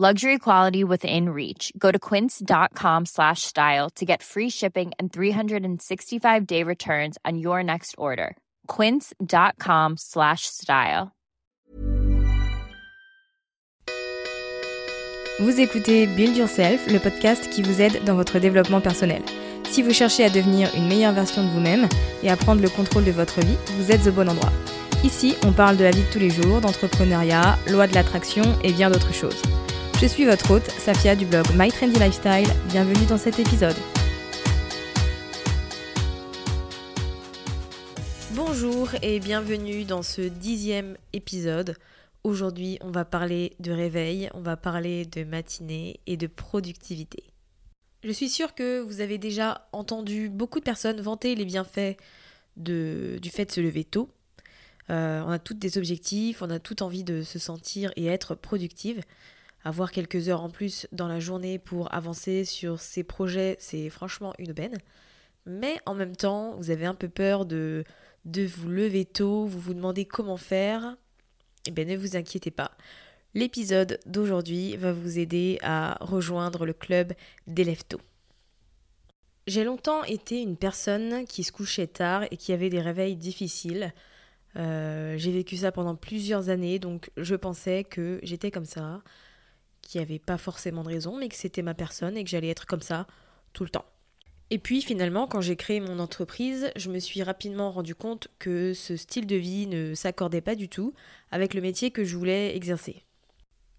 Luxury quality within reach. Go to quince.com slash style to get free shipping and 365 day returns on your next order. Quince.com slash style. Vous écoutez Build Yourself, le podcast qui vous aide dans votre développement personnel. Si vous cherchez à devenir une meilleure version de vous-même et à prendre le contrôle de votre vie, vous êtes au bon endroit. Ici, on parle de la vie de tous les jours, d'entrepreneuriat, loi de l'attraction et bien d'autres choses. Je suis votre hôte, Safia du blog My Trendy Lifestyle. Bienvenue dans cet épisode. Bonjour et bienvenue dans ce dixième épisode. Aujourd'hui, on va parler de réveil, on va parler de matinée et de productivité. Je suis sûre que vous avez déjà entendu beaucoup de personnes vanter les bienfaits du fait de se lever tôt. Euh, on a toutes des objectifs, on a toutes envie de se sentir et être productive. Avoir quelques heures en plus dans la journée pour avancer sur ses projets, c'est franchement une aubaine. Mais en même temps, vous avez un peu peur de, vous lever tôt, vous vous demandez comment faire. Eh bien, ne vous inquiétez pas. L'épisode d'aujourd'hui va vous aider à rejoindre le club d'élèves tôt. J'ai longtemps été une personne qui se couchait tard et qui avait des réveils difficiles. Euh, j'ai vécu ça pendant plusieurs années, donc je pensais que j'étais comme ça, qu'il n'y avait pas forcément de raison, mais que c'était ma personne et que j'allais être comme ça tout le temps. Et puis finalement, quand j'ai créé mon entreprise, je me suis rapidement rendu compte que ce style de vie ne s'accordait pas du tout avec le métier que je voulais exercer.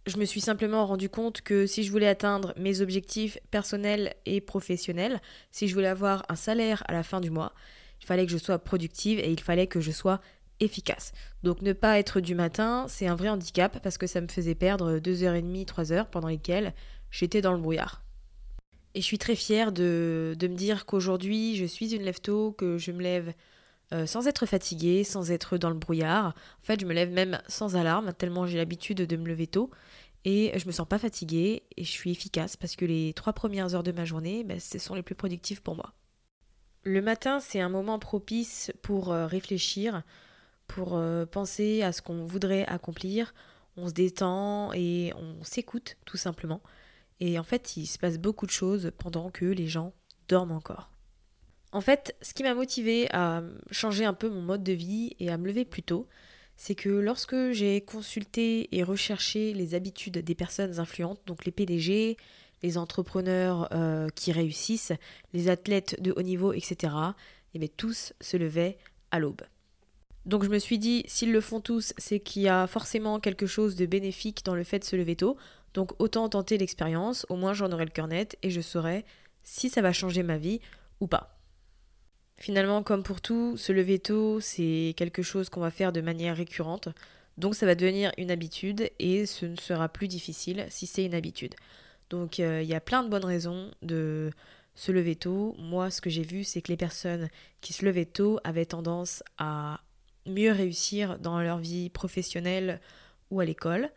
Je me suis simplement rendu compte que si je voulais atteindre mes objectifs personnels et professionnels, si je voulais avoir un salaire à la fin du mois, il fallait que je sois productive et il fallait que je sois efficace. Donc ne pas être du matin, c'est un vrai handicap parce que ça me faisait perdre 2h30, 3h pendant lesquelles j'étais dans le brouillard. Et je suis très fière de, de me dire qu'aujourd'hui je suis une lève-tôt, que je me lève euh, sans être fatiguée, sans être dans le brouillard. En fait, je me lève même sans alarme, tellement j'ai l'habitude de me lever tôt. Et je me sens pas fatiguée et je suis efficace parce que les trois premières heures de ma journée, ben, ce sont les plus productives pour moi. Le matin, c'est un moment propice pour euh, réfléchir, pour euh, penser à ce qu'on voudrait accomplir. On se détend et on s'écoute tout simplement. Et en fait, il se passe beaucoup de choses pendant que les gens dorment encore. En fait, ce qui m'a motivé à changer un peu mon mode de vie et à me lever plus tôt, c'est que lorsque j'ai consulté et recherché les habitudes des personnes influentes, donc les PDG, les entrepreneurs euh, qui réussissent, les athlètes de haut niveau, etc., et bien tous se levaient à l'aube. Donc je me suis dit, s'ils le font tous, c'est qu'il y a forcément quelque chose de bénéfique dans le fait de se lever tôt. Donc autant tenter l'expérience, au moins j'en aurai le cœur net et je saurai si ça va changer ma vie ou pas. Finalement, comme pour tout, se lever tôt, c'est quelque chose qu'on va faire de manière récurrente. Donc ça va devenir une habitude et ce ne sera plus difficile si c'est une habitude. Donc euh, il y a plein de bonnes raisons de se lever tôt. Moi, ce que j'ai vu, c'est que les personnes qui se levaient tôt avaient tendance à mieux réussir dans leur vie professionnelle ou à l'école.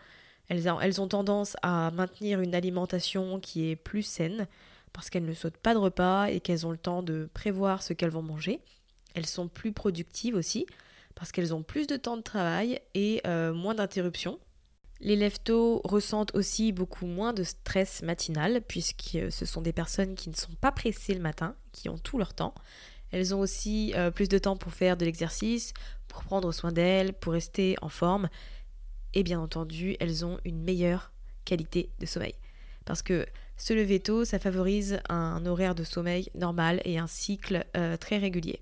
Elles, ont tendance à maintenir une alimentation qui est plus saine parce qu'elles ne sautent pas de repas et qu'elles ont le temps de prévoir ce qu'elles vont manger. Elles sont plus productives aussi parce qu'elles ont plus de temps de travail et euh, moins d'interruptions. Les leftos ressentent aussi beaucoup moins de stress matinal puisque ce sont des personnes qui ne sont pas pressées le matin, qui ont tout leur temps. Elles ont aussi euh, plus de temps pour faire de l'exercice, pour prendre soin d'elles, pour rester en forme. Et bien entendu, elles ont une meilleure qualité de sommeil. Parce que se lever tôt, ça favorise un horaire de sommeil normal et un cycle euh, très régulier.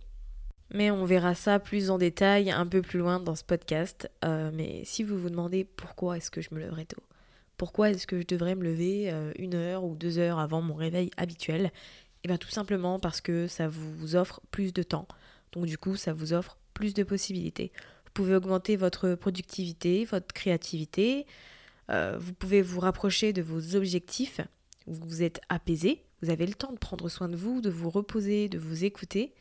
Mais on verra ça plus en détail un peu plus loin dans ce podcast. Euh, mais si vous vous demandez pourquoi est-ce que je me lèverai tôt, pourquoi est-ce que je devrais me lever euh, une heure ou deux heures avant mon réveil habituel, et eh bien tout simplement parce que ça vous offre plus de temps. Donc du coup, ça vous offre plus de possibilités. Vous pouvez augmenter votre productivité, votre créativité. Euh, vous pouvez vous rapprocher de vos objectifs. Vous êtes apaisé. Vous avez le temps de prendre soin de vous, de vous reposer, de vous écouter.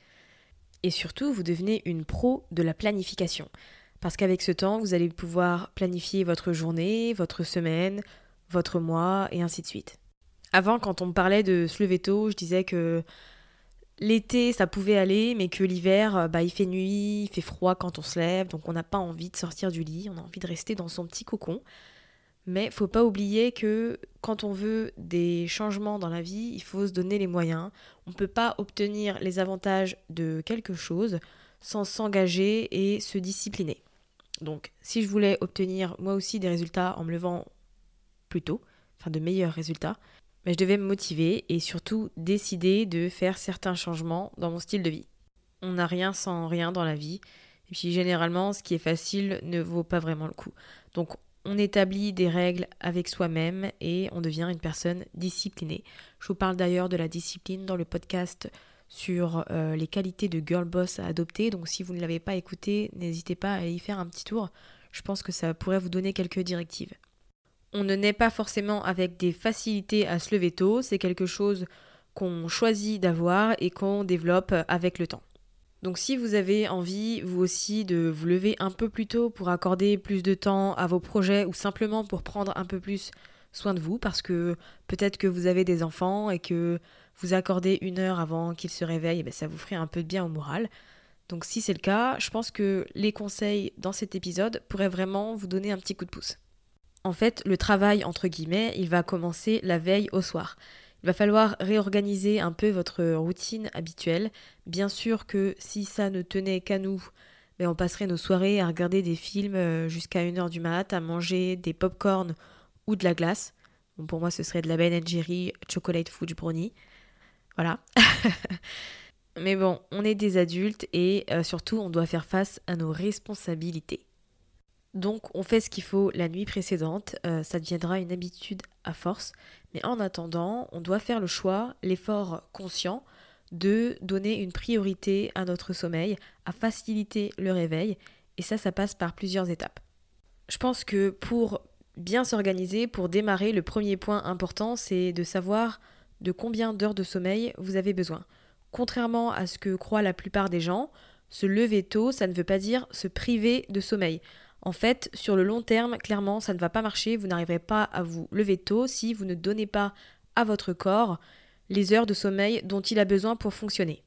Et surtout, vous devenez une pro de la planification. Parce qu'avec ce temps, vous allez pouvoir planifier votre journée, votre semaine, votre mois, et ainsi de suite. Avant, quand on me parlait de se lever tôt, je disais que l'été, ça pouvait aller, mais que l'hiver, bah, il fait nuit, il fait froid quand on se lève, donc on n'a pas envie de sortir du lit, on a envie de rester dans son petit cocon. Mais faut pas oublier que quand on veut des changements dans la vie, il faut se donner les moyens. On ne peut pas obtenir les avantages de quelque chose sans s'engager et se discipliner. Donc, si je voulais obtenir moi aussi des résultats en me levant plus tôt, enfin de meilleurs résultats, mais je devais me motiver et surtout décider de faire certains changements dans mon style de vie. On n'a rien sans rien dans la vie. Et puis généralement, ce qui est facile ne vaut pas vraiment le coup. Donc on établit des règles avec soi-même et on devient une personne disciplinée. Je vous parle d'ailleurs de la discipline dans le podcast sur euh, les qualités de girl boss à adopter. Donc si vous ne l'avez pas écouté, n'hésitez pas à y faire un petit tour. Je pense que ça pourrait vous donner quelques directives. On ne naît pas forcément avec des facilités à se lever tôt, c'est quelque chose qu'on choisit d'avoir et qu'on développe avec le temps. Donc si vous avez envie, vous aussi, de vous lever un peu plus tôt pour accorder plus de temps à vos projets ou simplement pour prendre un peu plus soin de vous, parce que peut-être que vous avez des enfants et que vous accordez une heure avant qu'ils se réveillent, ben ça vous ferait un peu de bien au moral. Donc si c'est le cas, je pense que les conseils dans cet épisode pourraient vraiment vous donner un petit coup de pouce. En fait, le travail, entre guillemets, il va commencer la veille au soir. Il va falloir réorganiser un peu votre routine habituelle. Bien sûr que si ça ne tenait qu'à nous, mais ben, on passerait nos soirées à regarder des films euh, jusqu'à 1h du mat, à manger des pop-corn ou de la glace. Pour moi, ce serait de la Ben Jerry Chocolate Fudge Brownie. Voilà. mais bon, on est des adultes et euh, surtout, on doit faire face à nos responsabilités. Donc on fait ce qu'il faut la nuit précédente, euh, ça deviendra une habitude à force, mais en attendant, on doit faire le choix, l'effort conscient, de donner une priorité à notre sommeil, à faciliter le réveil, et ça, ça passe par plusieurs étapes. Je pense que pour bien s'organiser, pour démarrer, le premier point important, c'est de savoir de combien d'heures de sommeil vous avez besoin. Contrairement à ce que croient la plupart des gens, se lever tôt, ça ne veut pas dire se priver de sommeil. En fait, sur le long terme, clairement, ça ne va pas marcher. Vous n'arriverez pas à vous lever tôt si vous ne donnez pas à votre corps les heures de sommeil dont il a besoin pour fonctionner.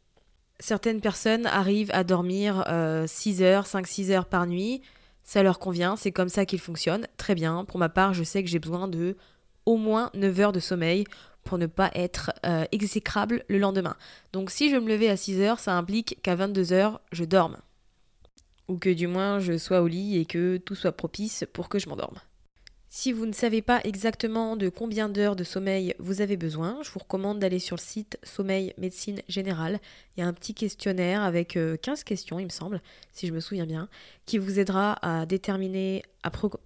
Certaines personnes arrivent à dormir 6 euh, heures, 5-6 heures par nuit. Ça leur convient, c'est comme ça qu'ils fonctionnent. Très bien. Pour ma part, je sais que j'ai besoin de au moins 9 heures de sommeil pour ne pas être euh, exécrable le lendemain. Donc si je me levais à 6 heures, ça implique qu'à 22 heures, je dorme ou que du moins je sois au lit et que tout soit propice pour que je m'endorme. Si vous ne savez pas exactement de combien d'heures de sommeil vous avez besoin, je vous recommande d'aller sur le site Sommeil Médecine Générale. Il y a un petit questionnaire avec 15 euh, questions, il me semble, si je me souviens bien, qui vous aidera à déterminer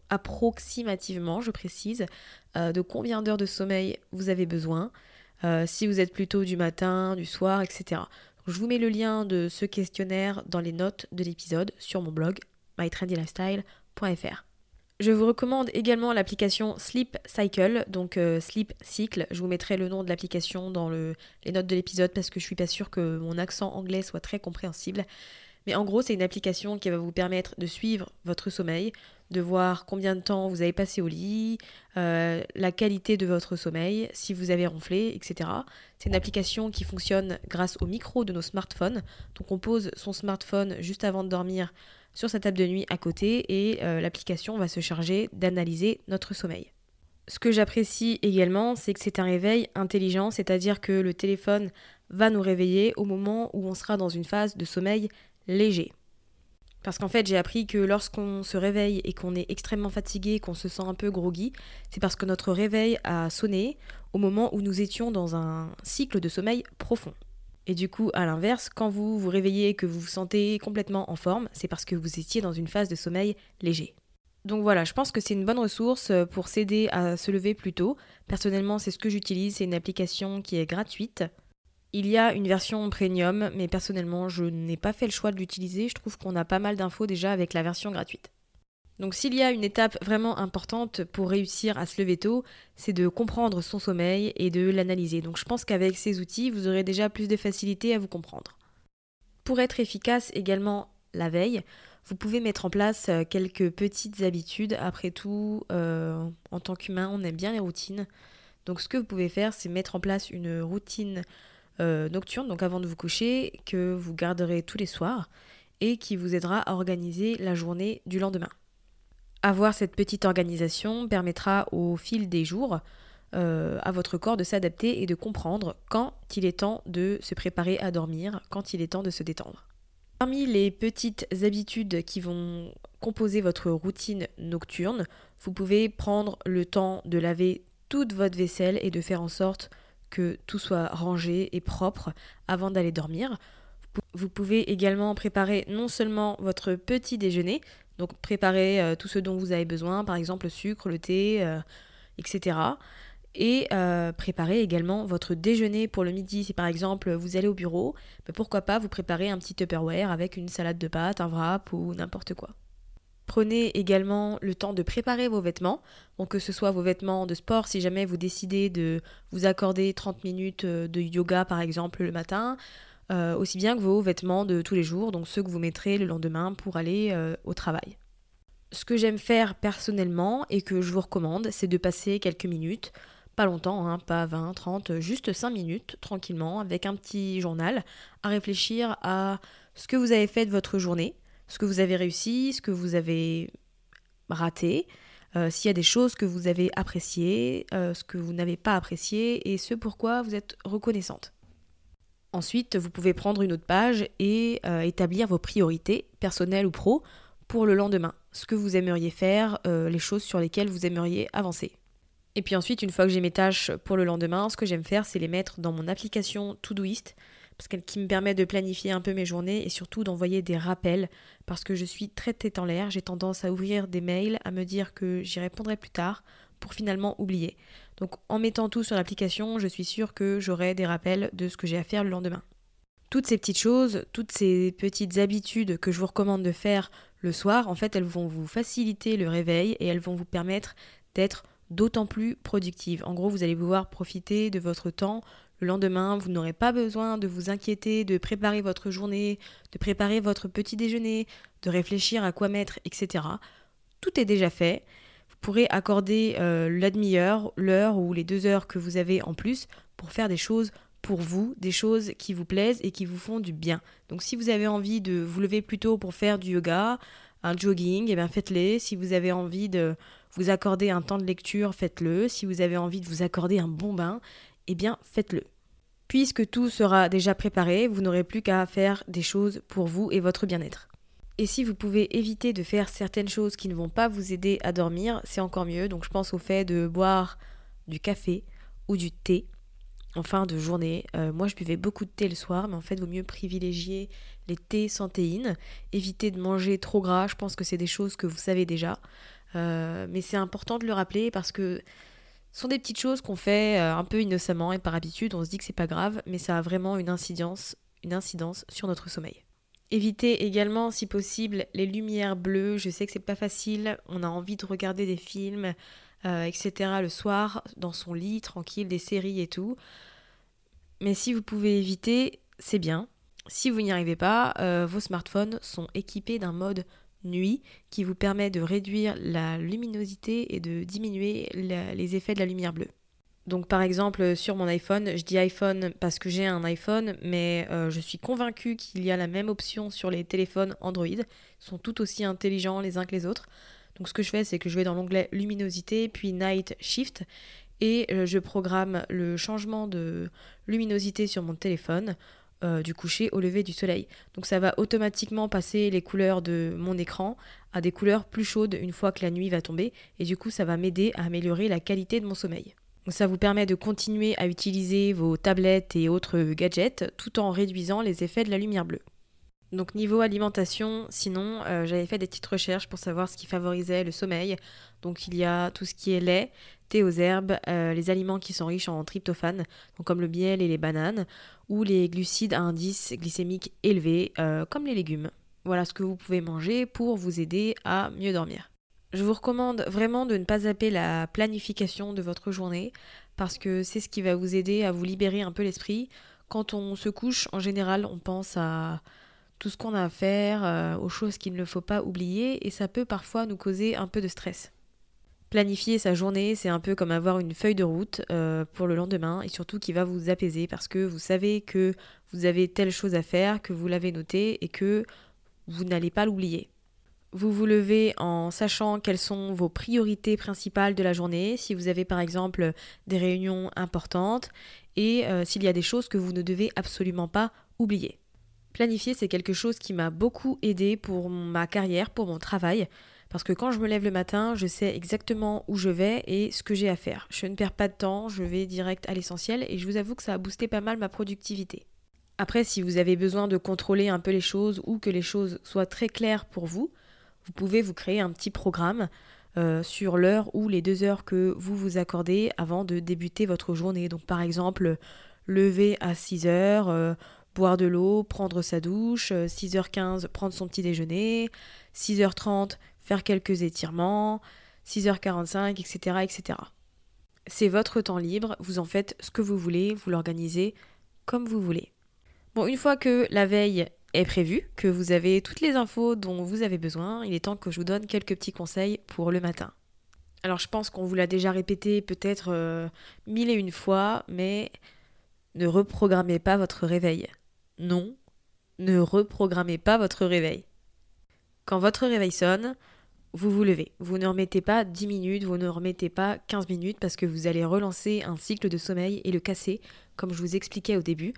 approximativement, je précise, euh, de combien d'heures de sommeil vous avez besoin, euh, si vous êtes plutôt du matin, du soir, etc. Je vous mets le lien de ce questionnaire dans les notes de l'épisode sur mon blog mytrendylifestyle.fr. Je vous recommande également l'application Sleep Cycle, donc euh, Sleep Cycle. Je vous mettrai le nom de l'application dans les notes de l'épisode parce que je suis pas sûre que mon accent anglais soit très compréhensible. Mais en gros, c'est une application qui va vous permettre de suivre votre sommeil, de voir combien de temps vous avez passé au lit, euh, la qualité de votre sommeil, si vous avez ronflé, etc. C'est une application qui fonctionne grâce au micro de nos smartphones. Donc on pose son smartphone juste avant de dormir sur sa table de nuit à côté et euh, l'application va se charger d'analyser notre sommeil. Ce que j'apprécie également, c'est que c'est un réveil intelligent, c'est-à-dire que le téléphone va nous réveiller au moment où on sera dans une phase de sommeil léger. Parce qu'en fait, j'ai appris que lorsqu'on se réveille et qu'on est extrêmement fatigué, qu'on se sent un peu groggy, c'est parce que notre réveil a sonné au moment où nous étions dans un cycle de sommeil profond. Et du coup, à l'inverse, quand vous vous réveillez et que vous vous sentez complètement en forme, c'est parce que vous étiez dans une phase de sommeil léger. Donc voilà, je pense que c'est une bonne ressource pour s'aider à se lever plus tôt. Personnellement, c'est ce que j'utilise, c'est une application qui est gratuite. Il y a une version premium, mais personnellement, je n'ai pas fait le choix de l'utiliser. Je trouve qu'on a pas mal d'infos déjà avec la version gratuite. Donc s'il y a une étape vraiment importante pour réussir à se lever tôt, c'est de comprendre son sommeil et de l'analyser. Donc je pense qu'avec ces outils, vous aurez déjà plus de facilité à vous comprendre. Pour être efficace également la veille, vous pouvez mettre en place euh, quelques petites habitudes. Après tout, euh, en tant qu'humain, on aime bien les routines. Donc ce que vous pouvez faire, c'est mettre en place une routine euh, nocturne, donc avant de vous coucher, que vous garderez tous les soirs et qui vous aidera à organiser la journée du lendemain. Avoir cette petite organisation permettra au fil des jours euh, à votre corps de s'adapter et de comprendre quand il est temps de se préparer à dormir, quand il est temps de se détendre. Parmi les petites habitudes qui vont composer votre routine nocturne, vous pouvez prendre le temps de laver toute votre vaisselle et de faire en sorte que tout soit rangé et propre avant d'aller dormir. Vous pouvez également préparer non seulement votre petit déjeuner, donc préparer euh, tout ce dont vous avez besoin, par exemple le sucre, le thé, euh, etc. Et euh, préparer également votre déjeuner pour le midi. Si par exemple vous allez au bureau, ben pourquoi pas vous préparer un petit Tupperware avec une salade de pâtes, un wrap ou n'importe quoi. Prenez également le temps de préparer vos vêtements, donc que ce soit vos vêtements de sport si jamais vous décidez de vous accorder 30 minutes euh, de yoga par exemple le matin, euh, aussi bien que vos vêtements de tous les jours, donc ceux que vous mettrez le lendemain pour aller euh, au travail. Ce que j'aime faire personnellement et que je vous recommande, c'est de passer quelques minutes, pas longtemps, hein, pas 20, 30, juste 5 minutes tranquillement avec un petit journal à réfléchir à ce que vous avez fait de votre journée, ce que vous avez réussi, ce que vous avez raté, euh, s'il y a des choses que vous avez appréciées, euh, ce que vous n'avez pas apprécié et ce pourquoi vous êtes reconnaissante. Ensuite, vous pouvez prendre une autre page et euh, établir vos priorités, personnelles ou pro, pour le lendemain. Ce que vous aimeriez faire, les choses sur lesquelles vous aimeriez avancer. Et puis ensuite, une fois que j'ai mes tâches pour le lendemain, ce que j'aime faire, c'est les mettre dans mon application Todoist parce qu'elle qui me permet de planifier un peu mes journées et surtout d'envoyer des rappels parce que je suis très tête en l'air, j'ai tendance à ouvrir des mails, à me dire que j'y répondrai plus tard pour finalement oublier. Donc en mettant tout sur l'application, je suis sûre que j'aurai des rappels de ce que j'ai à faire le lendemain. Toutes ces petites choses, toutes ces petites habitudes que je vous recommande de faire le soir, en fait, elles vont vous faciliter le réveil et elles vont vous permettre d'être d'autant plus productive. En gros, vous allez pouvoir profiter de votre temps le lendemain, vous n'aurez pas besoin de vous inquiéter, de préparer votre journée, de préparer votre petit déjeuner, de réfléchir à quoi mettre, etc. Tout est déjà fait. Vous pourrez accorder euh, la l'heure ou les deux heures que vous avez en plus pour faire des choses pour vous, des choses qui vous plaisent et qui vous font du bien. Donc si vous avez envie de vous lever plus tôt pour faire du yoga, un jogging, eh bien faites-le. Si vous avez envie de vous accorder un temps de lecture, faites-le. Si vous avez envie de vous accorder un bon bain, eh bien faites-le. Puisque tout sera déjà préparé, vous n'aurez plus qu'à faire des choses pour vous et votre bien-être. Et si vous pouvez éviter de faire certaines choses qui ne vont pas vous aider à dormir, c'est encore mieux. Donc je pense au fait de boire du café ou du thé en fin de journée. Euh, moi je buvais beaucoup de thé le soir, mais en fait il vaut mieux privilégier les thés sans théine. Éviter de manger trop gras, je pense que c'est des choses que vous savez déjà. Euh, mais c'est important de le rappeler parce que ce sont des petites choses qu'on fait euh, un peu innocemment et par habitude, on se dit que c'est pas grave, mais ça a vraiment une incidence, une incidence sur notre sommeil. Évitez également, si possible, les lumières bleues. Je sais que c'est pas facile. On a envie de regarder des films, euh, etc. le soir, dans son lit, tranquille, des séries et tout. Mais si vous pouvez éviter, c'est bien. Si vous n'y arrivez pas, euh, vos smartphones sont équipés d'un mode nuit qui vous permet de réduire la luminosité et de diminuer les effets de la lumière bleue. Donc par exemple sur mon iPhone, je dis iPhone parce que j'ai un iPhone, mais euh, je suis convaincue qu'il y a la même option sur les téléphones Android. Ils sont tout aussi intelligents les uns que les autres. Donc ce que je fais, c'est que je vais dans l'onglet luminosité, puis Night Shift, et euh, je programme le changement de luminosité sur mon téléphone euh, du coucher au lever du soleil. Donc ça va automatiquement passer les couleurs de mon écran à des couleurs plus chaudes une fois que la nuit va tomber, et du coup ça va m'aider à améliorer la qualité de mon sommeil ça vous permet de continuer à utiliser vos tablettes et autres gadgets tout en réduisant les effets de la lumière bleue. Donc niveau alimentation, sinon euh, j'avais fait des petites recherches pour savoir ce qui favorisait le sommeil. Donc il y a tout ce qui est lait, thé aux herbes, euh, les aliments qui sont riches en tryptophane, comme le miel et les bananes, ou les glucides à indice glycémique élevé, euh, comme les légumes. Voilà ce que vous pouvez manger pour vous aider à mieux dormir. Je vous recommande vraiment de ne pas zapper la planification de votre journée parce que c'est ce qui va vous aider à vous libérer un peu l'esprit. Quand on se couche, en général, on pense à tout ce qu'on a à faire, euh, aux choses qu'il ne faut pas oublier et ça peut parfois nous causer un peu de stress. Planifier sa journée, c'est un peu comme avoir une feuille de route euh, pour le lendemain et surtout qui va vous apaiser parce que vous savez que vous avez telle chose à faire, que vous l'avez noté et que vous n'allez pas l'oublier. Vous vous levez en sachant quelles sont vos priorités principales de la journée, si vous avez par exemple des réunions importantes et euh, s'il y a des choses que vous ne devez absolument pas oublier. Planifier, c'est quelque chose qui m'a beaucoup aidé pour ma carrière, pour mon travail, parce que quand je me lève le matin, je sais exactement où je vais et ce que j'ai à faire. Je ne perds pas de temps, je vais direct à l'essentiel et je vous avoue que ça a boosté pas mal ma productivité. Après, si vous avez besoin de contrôler un peu les choses ou que les choses soient très claires pour vous, vous pouvez vous créer un petit programme euh, sur l'heure ou les deux heures que vous vous accordez avant de débuter votre journée. Donc par exemple, lever à 6 heures, euh, boire de l'eau, prendre sa douche, 6h15 euh, prendre son petit déjeuner, 6h30 faire quelques étirements, 6h45, etc. etc. C'est votre temps libre, vous en faites ce que vous voulez, vous l'organisez comme vous voulez. Bon, une fois que la veille est prévu, que vous avez toutes les infos dont vous avez besoin. Il est temps que je vous donne quelques petits conseils pour le matin. Alors je pense qu'on vous l'a déjà répété peut-être euh, mille et une fois, mais ne reprogrammez pas votre réveil. Non, ne reprogrammez pas votre réveil. Quand votre réveil sonne, vous vous levez. Vous ne remettez pas 10 minutes, vous ne remettez pas 15 minutes parce que vous allez relancer un cycle de sommeil et le casser, comme je vous expliquais au début.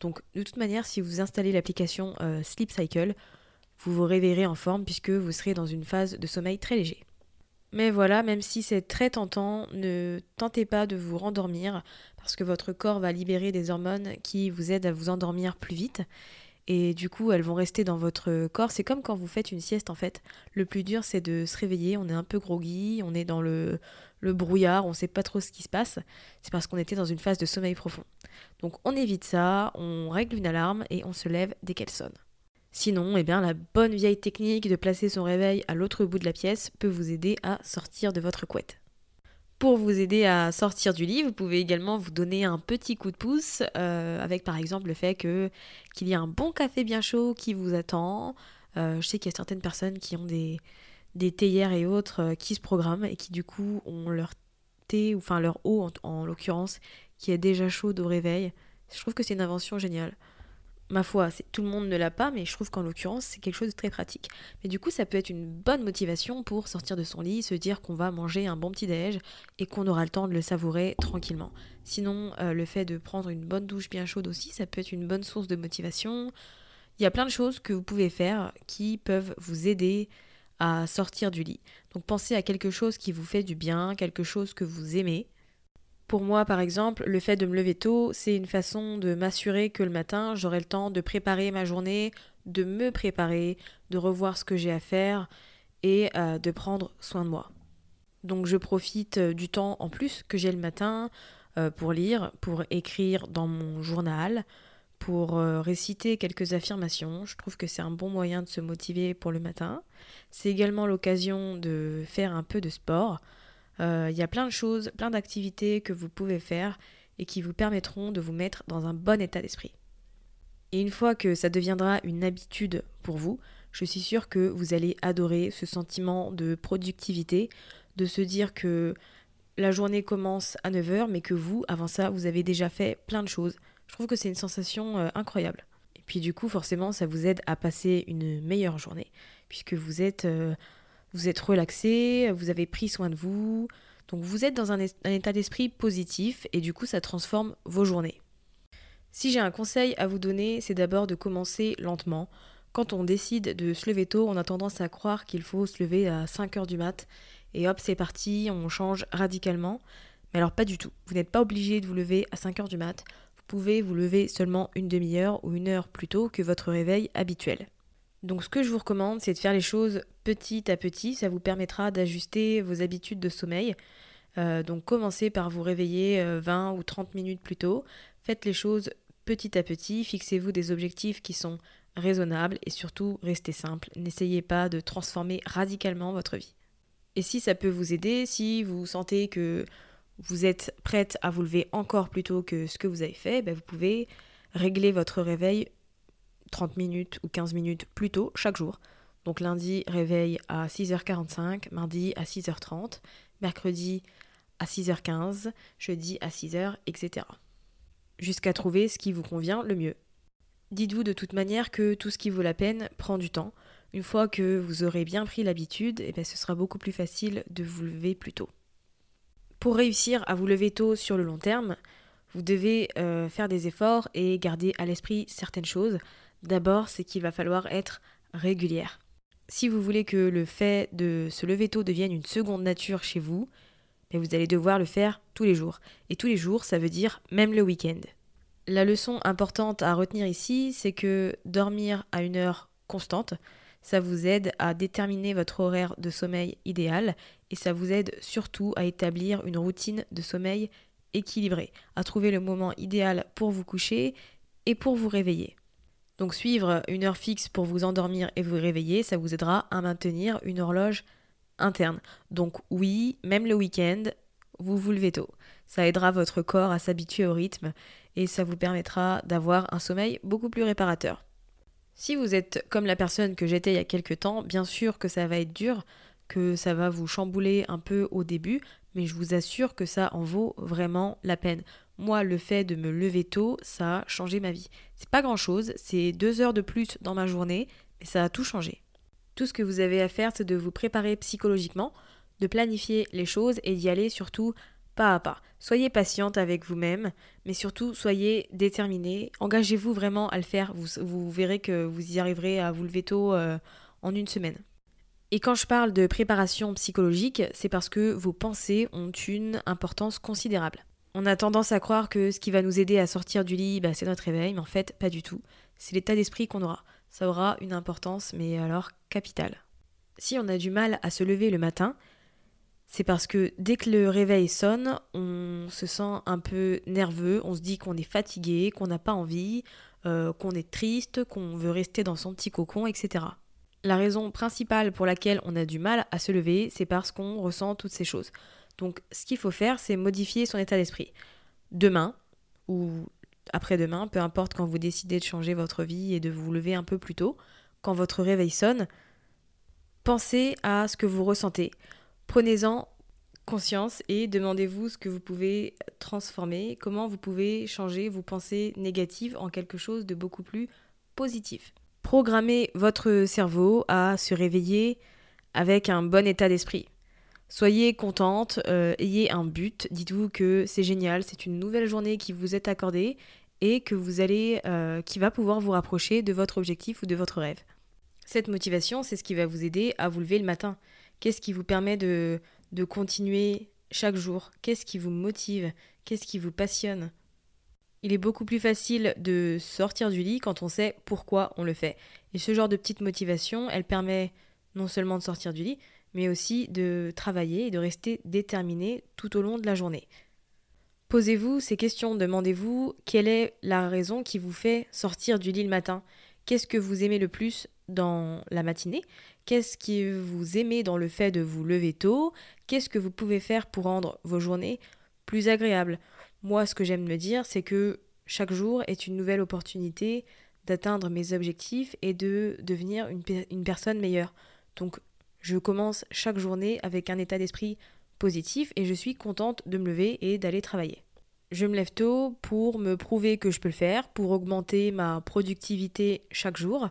Donc de toute manière, si vous installez l'application euh, Sleep Cycle, vous vous réveillerez en forme puisque vous serez dans une phase de sommeil très léger. Mais voilà, même si c'est très tentant, ne tentez pas de vous rendormir parce que votre corps va libérer des hormones qui vous aident à vous endormir plus vite. Et du coup, elles vont rester dans votre corps. C'est comme quand vous faites une sieste en fait. Le plus dur, c'est de se réveiller. On est un peu groggy, on est dans le, le brouillard, on ne sait pas trop ce qui se passe, c'est parce qu'on était dans une phase de sommeil profond. Donc on évite ça, on règle une alarme et on se lève dès qu'elle sonne. Sinon, eh bien, la bonne vieille technique de placer son réveil à l'autre bout de la pièce peut vous aider à sortir de votre couette. Pour vous aider à sortir du lit, vous pouvez également vous donner un petit coup de pouce euh, avec par exemple le fait que qu'il y a un bon café bien chaud qui vous attend. Euh, je sais qu'il y a certaines personnes qui ont des, des théières et autres euh, qui se programment et qui du coup ont leur thé, ou enfin leur eau en, l'occurrence, qui est déjà chaude au réveil. Je trouve que c'est une invention géniale. Ma foi, tout le monde ne l'a pas, mais je trouve qu'en l'occurrence, c'est quelque chose de très pratique. Mais du coup, ça peut être une bonne motivation pour sortir de son lit, se dire qu'on va manger un bon petit déj et qu'on aura le temps de le savourer tranquillement. Sinon, euh, le fait de prendre une bonne douche bien chaude aussi, ça peut être une bonne source de motivation. Il y a plein de choses que vous pouvez faire qui peuvent vous aider à sortir du lit. Donc pensez à quelque chose qui vous fait du bien, quelque chose que vous aimez. Pour moi, par exemple, le fait de me lever tôt, c'est une façon de m'assurer que le matin, j'aurai le temps de préparer ma journée, de me préparer, de revoir ce que j'ai à faire et euh, de prendre soin de moi. Donc je profite euh, du temps en plus que j'ai le matin euh, pour lire, pour écrire dans mon journal, pour réciter quelques affirmations. Je trouve que c'est un bon moyen de se motiver pour le matin. C'est également l'occasion de faire un peu de sport. Euh, il y a plein de choses, plein d'activités que vous pouvez faire et qui vous permettront de vous mettre dans un bon état d'esprit. Et une fois que ça deviendra une habitude pour vous, je suis sûre que vous allez adorer ce sentiment de productivité, de se dire que la journée commence à 9h, mais que vous, avant ça, vous avez déjà fait plein de choses. Je trouve que c'est une sensation euh, incroyable. Et puis du coup, forcément, ça vous aide à passer une meilleure journée, puisque vous êtes, euh, vous êtes relaxé, vous avez pris soin de vous, donc vous êtes dans un, état d'esprit positif, et du coup, ça transforme vos journées. Si j'ai un conseil à vous donner, c'est d'abord de commencer lentement. Quand on décide de se lever tôt, on a tendance à croire qu'il faut se lever à 5h du mat et hop, c'est parti, on change radicalement. Mais alors pas du tout. Vous n'êtes pas obligé de vous lever à 5h du mat. Vous pouvez vous lever seulement une demi-heure ou une heure plus tôt que votre réveil habituel. Donc ce que je vous recommande, c'est de faire les choses petit à petit. Ça vous permettra d'ajuster vos habitudes de sommeil. Euh, donc commencez par vous réveiller 20 euh, ou 30 minutes plus tôt. Faites les choses petit à petit, fixez-vous des objectifs qui sont raisonnables et surtout restez simple. N'essayez pas de transformer radicalement votre vie. Et si ça peut vous aider, si vous sentez que vous êtes prête à vous lever encore plus tôt que ce que vous avez fait, ben vous pouvez régler votre réveil 30 minutes ou 15 minutes plus tôt chaque jour. Donc lundi, réveil à 6h45, mardi à 6h30, mercredi à 6h15, jeudi à 6h, etc jusqu'à trouver ce qui vous convient le mieux. Dites-vous de toute manière que tout ce qui vaut la peine prend du temps. Une fois que vous aurez bien pris l'habitude, eh bien, ce sera beaucoup plus facile de vous lever plus tôt. Pour réussir à vous lever tôt sur le long terme, vous devez euh, faire des efforts et garder à l'esprit certaines choses. D'abord, c'est qu'il va falloir être régulière. Si vous voulez que le fait de se lever tôt devienne une seconde nature chez vous, mais vous allez devoir le faire tous les jours. Et tous les jours, ça veut dire même le week-end. La leçon importante à retenir ici, c'est que dormir à une heure constante, ça vous aide à déterminer votre horaire de sommeil idéal et ça vous aide surtout à établir une routine de sommeil équilibrée, à trouver le moment idéal pour vous coucher et pour vous réveiller. Donc suivre une heure fixe pour vous endormir et vous réveiller, ça vous aidera à maintenir une horloge interne. Donc oui, même le week-end, vous vous levez tôt. Ça aidera votre corps à s'habituer au rythme et ça vous permettra d'avoir un sommeil beaucoup plus réparateur. Si vous êtes comme la personne que j'étais il y a quelques temps, bien sûr que ça va être dur, que ça va vous chambouler un peu au début, mais je vous assure que ça en vaut vraiment la peine. Moi, le fait de me lever tôt, ça a changé ma vie. C'est pas grand chose, c'est deux heures de plus dans ma journée, mais ça a tout changé. Tout ce que vous avez à faire, c'est de vous préparer psychologiquement, de planifier les choses et d'y aller surtout pas à pas. Soyez patiente avec vous-même, mais surtout soyez déterminée. Engagez-vous vraiment à le faire. Vous, verrez que vous y arriverez à vous lever tôt euh, en une semaine. Et quand je parle de préparation psychologique, c'est parce que vos pensées ont une importance considérable. On a tendance à croire que ce qui va nous aider à sortir du lit, bah, c'est notre réveil, mais en fait, pas du tout. C'est l'état d'esprit qu'on aura ça aura une importance, mais alors capitale. Si on a du mal à se lever le matin, c'est parce que dès que le réveil sonne, on se sent un peu nerveux, on se dit qu'on est fatigué, qu'on n'a pas envie, euh, qu'on est triste, qu'on veut rester dans son petit cocon, etc. La raison principale pour laquelle on a du mal à se lever, c'est parce qu'on ressent toutes ces choses. Donc ce qu'il faut faire, c'est modifier son état d'esprit. Demain, ou après-demain, peu importe quand vous décidez de changer votre vie et de vous lever un peu plus tôt, quand votre réveil sonne, pensez à ce que vous ressentez. Prenez-en conscience et demandez-vous ce que vous pouvez transformer, comment vous pouvez changer vos pensées négatives en quelque chose de beaucoup plus positif. Programmez votre cerveau à se réveiller avec un bon état d'esprit. Soyez contente, euh, ayez un but, dites-vous que c'est génial, c'est une nouvelle journée qui vous est accordée et que vous allez, euh, qui va pouvoir vous rapprocher de votre objectif ou de votre rêve. Cette motivation, c'est ce qui va vous aider à vous lever le matin. Qu'est-ce qui vous permet de, de continuer chaque jour? Qu'est-ce qui vous motive? Qu'est-ce qui vous passionne? Il est beaucoup plus facile de sortir du lit quand on sait pourquoi on le fait. Et ce genre de petite motivation, elle permet non seulement de sortir du lit, mais aussi de travailler et de rester déterminé tout au long de la journée. Posez-vous ces questions, demandez-vous quelle est la raison qui vous fait sortir du lit le matin. Qu'est-ce que vous aimez le plus dans la matinée? Qu'est-ce que vous aimez dans le fait de vous lever tôt? Qu'est-ce que vous pouvez faire pour rendre vos journées plus agréables? Moi, ce que j'aime me dire, c'est que chaque jour est une nouvelle opportunité d'atteindre mes objectifs et de devenir une, une personne meilleure. Donc je commence chaque journée avec un état d'esprit positif et je suis contente de me lever et d'aller travailler. Je me lève tôt pour me prouver que je peux le faire, pour augmenter ma productivité chaque jour,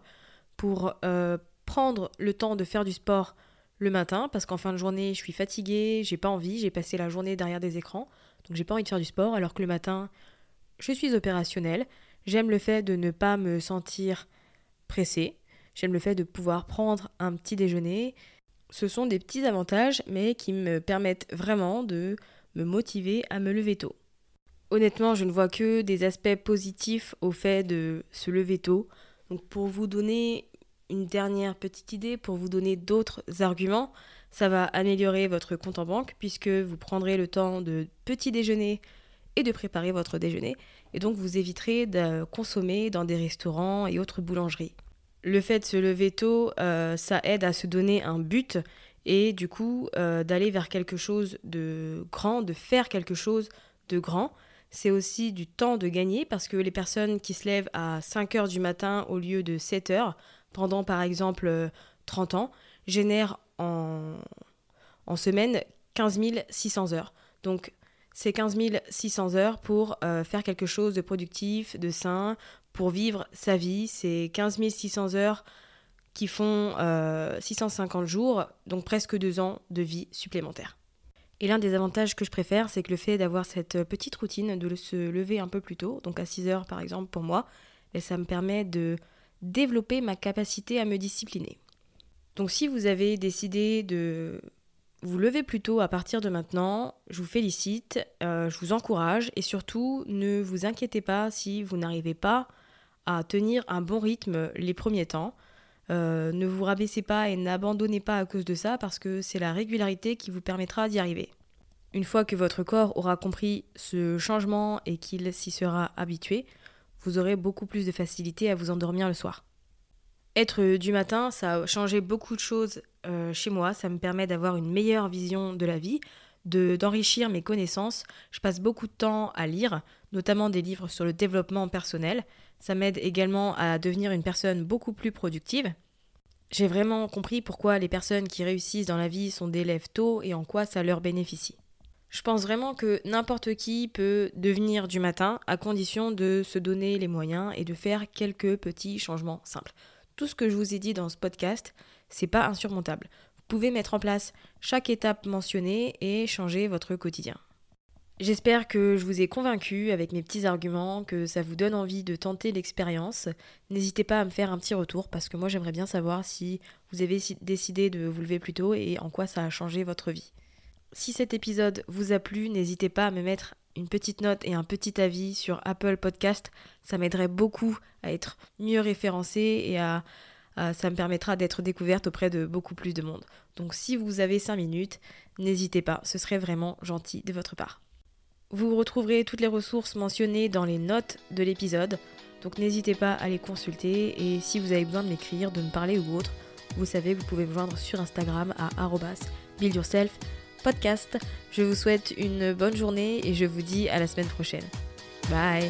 pour euh, prendre le temps de faire du sport le matin, parce qu'en fin de journée, je suis fatiguée, j'ai pas envie, j'ai passé la journée derrière des écrans, donc j'ai pas envie de faire du sport, alors que le matin, je suis opérationnelle. J'aime le fait de ne pas me sentir pressée. J'aime le fait de pouvoir prendre un petit déjeuner. Ce sont des petits avantages, mais qui me permettent vraiment de me motiver à me lever tôt. Honnêtement, je ne vois que des aspects positifs au fait de se lever tôt. Donc pour vous donner une dernière petite idée, pour vous donner d'autres arguments, ça va améliorer votre compte en banque puisque vous prendrez le temps de petit déjeuner et de préparer votre déjeuner. Et donc vous éviterez de consommer dans des restaurants et autres boulangeries. Le fait de se lever tôt, euh, ça aide à se donner un but et du coup euh, d'aller vers quelque chose de grand, de faire quelque chose de grand c'est aussi du temps de gagner parce que les personnes qui se lèvent à 5 heures du matin au lieu de 7 heures, pendant par exemple 30 ans, génèrent en, en semaine 15 600 heures. Donc c'est 15 600 heures pour euh, faire quelque chose de productif, de sain, pour vivre sa vie. C'est 15 600 heures qui font 650 euh, jours, donc presque deux ans de vie supplémentaire. Et l'un des avantages que je préfère, c'est que le fait d'avoir cette petite routine, de se lever un peu plus tôt, donc à 6 heures par exemple pour moi, et ça me permet de développer ma capacité à me discipliner. Donc si vous avez décidé de vous lever plus tôt à partir de maintenant, je vous félicite, euh, je vous encourage et surtout ne vous inquiétez pas si vous n'arrivez pas à tenir un bon rythme les premiers temps. Euh, ne vous rabaissez pas et n'abandonnez pas à cause de ça parce que c'est la régularité qui vous permettra d'y arriver. Une fois que votre corps aura compris ce changement et qu'il s'y sera habitué, vous aurez beaucoup plus de facilité à vous endormir le soir. Être du matin, ça a changé beaucoup de choses euh, chez moi, ça me permet d'avoir une meilleure vision de la vie, de d'enrichir mes connaissances. Je passe beaucoup de temps à lire, notamment des livres sur le développement personnel. Ça m'aide également à devenir une personne beaucoup plus productive. J'ai vraiment compris pourquoi les personnes qui réussissent dans la vie sont d'élèves tôt et en quoi ça leur bénéficie. Je pense vraiment que n'importe qui peut devenir du matin à condition de se donner les moyens et de faire quelques petits changements simples. Tout ce que je vous ai dit dans ce podcast, c'est pas insurmontable. Vous pouvez mettre en place chaque étape mentionnée et changer votre quotidien. J'espère que je vous ai convaincu avec mes petits arguments, que ça vous donne envie de tenter l'expérience. N'hésitez pas à me faire un petit retour parce que moi j'aimerais bien savoir si vous avez décidé de vous lever plus tôt et en quoi ça a changé votre vie. Si cet épisode vous a plu, n'hésitez pas à me mettre une petite note et un petit avis sur Apple Podcast. Ça m'aiderait beaucoup à être mieux référencé et à, ça me permettra d'être découverte auprès de beaucoup plus de monde. Donc si vous avez 5 minutes, n'hésitez pas, ce serait vraiment gentil de votre part. Vous retrouverez toutes les ressources mentionnées dans les notes de l'épisode, donc n'hésitez pas à les consulter et si vous avez besoin de m'écrire, de me parler ou autre, vous savez, vous pouvez me joindre sur Instagram à buildyourself podcast. Je vous souhaite une bonne journée et je vous dis à la semaine prochaine. Bye